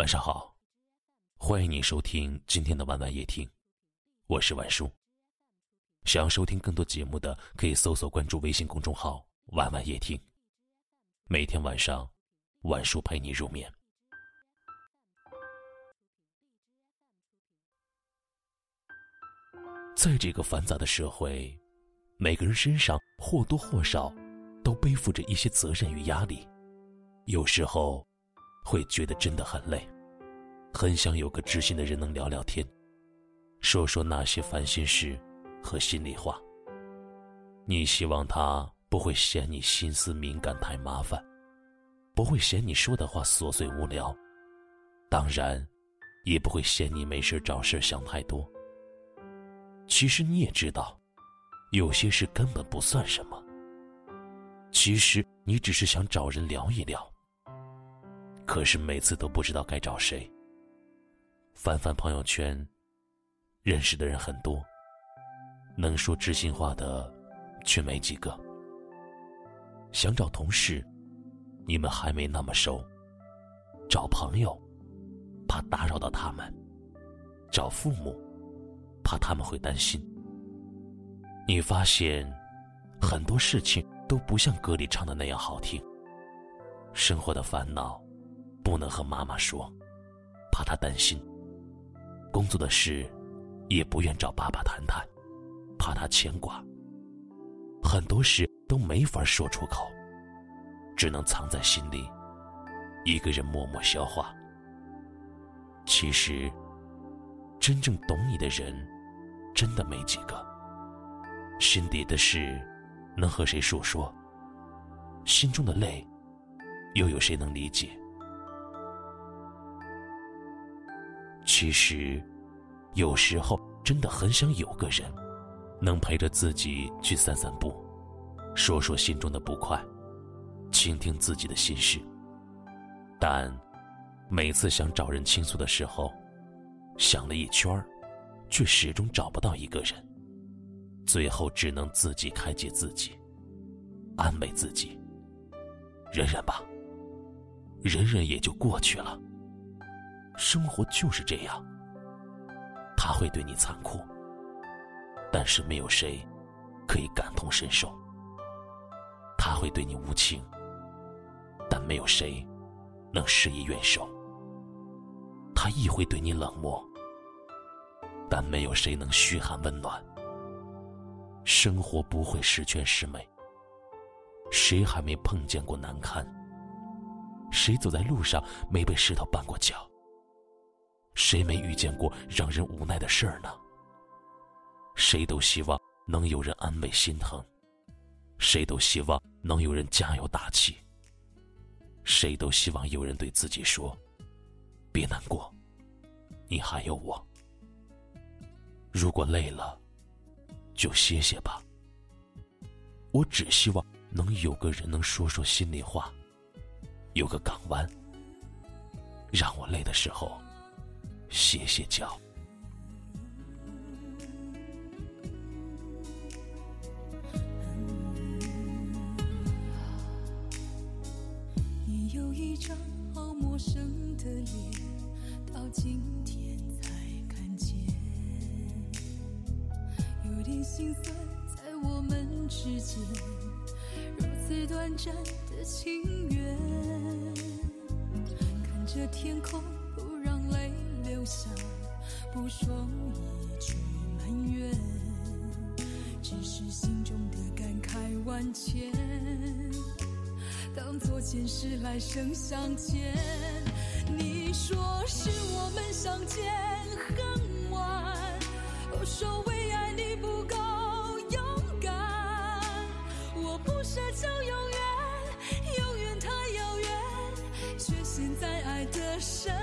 晚上好，欢迎你收听今天的晚晚夜听，我是晚叔。想要收听更多节目的，可以搜索关注微信公众号“晚晚夜听”。每天晚上，晚叔陪你入眠。在这个繁杂的社会，每个人身上或多或少都背负着一些责任与压力，有时候。会觉得真的很累，很想有个知心的人能聊聊天，说说那些烦心事和心里话。你希望他不会嫌你心思敏感太麻烦，不会嫌你说的话琐碎无聊，当然，也不会嫌你没事找事想太多。其实你也知道，有些事根本不算什么。其实你只是想找人聊一聊。可是每次都不知道该找谁。翻翻朋友圈，认识的人很多，能说知心话的却没几个。想找同事，你们还没那么熟；找朋友，怕打扰到他们；找父母，怕他们会担心。你发现，很多事情都不像歌里唱的那样好听。生活的烦恼。不能和妈妈说，怕她担心；工作的事也不愿找爸爸谈谈，怕他牵挂。很多事都没法说出口，只能藏在心里，一个人默默消化。其实，真正懂你的人，真的没几个。心底的事，能和谁诉说？心中的泪，又有谁能理解？其实，有时候真的很想有个人，能陪着自己去散散步，说说心中的不快，倾听自己的心事。但每次想找人倾诉的时候，想了一圈儿，却始终找不到一个人。最后只能自己开解自己，安慰自己，忍忍吧，忍忍也就过去了。生活就是这样，他会对你残酷，但是没有谁可以感同身受；他会对你无情，但没有谁能施以援手；他亦会对你冷漠，但没有谁能嘘寒问暖。生活不会十全十美，谁还没碰见过难堪？谁走在路上没被石头绊过脚？谁没遇见过让人无奈的事儿呢？谁都希望能有人安慰心疼，谁都希望能有人加油打气，谁都希望有人对自己说：“别难过，你还有我。”如果累了，就歇歇吧。我只希望能有个人能说说心里话，有个港湾，让我累的时候。歇歇脚。你有一张好陌生的脸，到今天才看见，有点心酸，在我们之间，如此短暂的情缘，看着天空。想，不说一句埋怨，只是心中的感慨万千，当作前世来生相欠。你说是我们相见恨晚，我说为爱你不够勇敢，我不奢求永远，永远太遥远，却陷在爱的深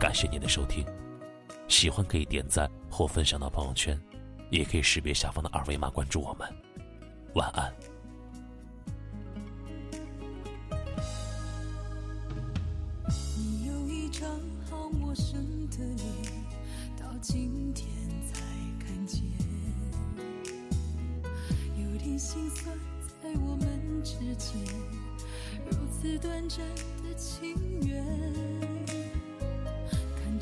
感谢您的收听，喜欢可以点赞或分享到朋友圈，也可以识别下方的二维码关注我们。晚安。你有一张好陌生的脸，到今天才看见，有点心酸，在我们之间如此短暂的情缘，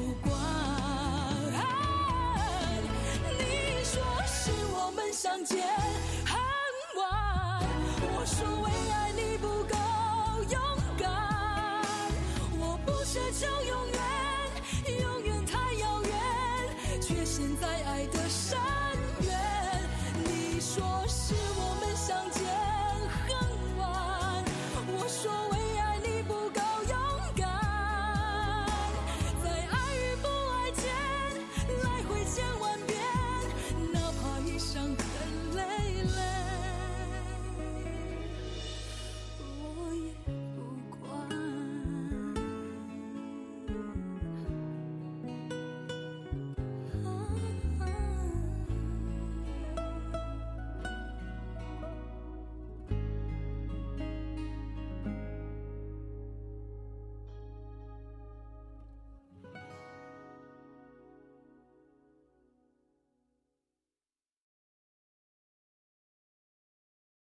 不管。你说是我们相见恨晚，我说为爱你不够勇敢，我不奢求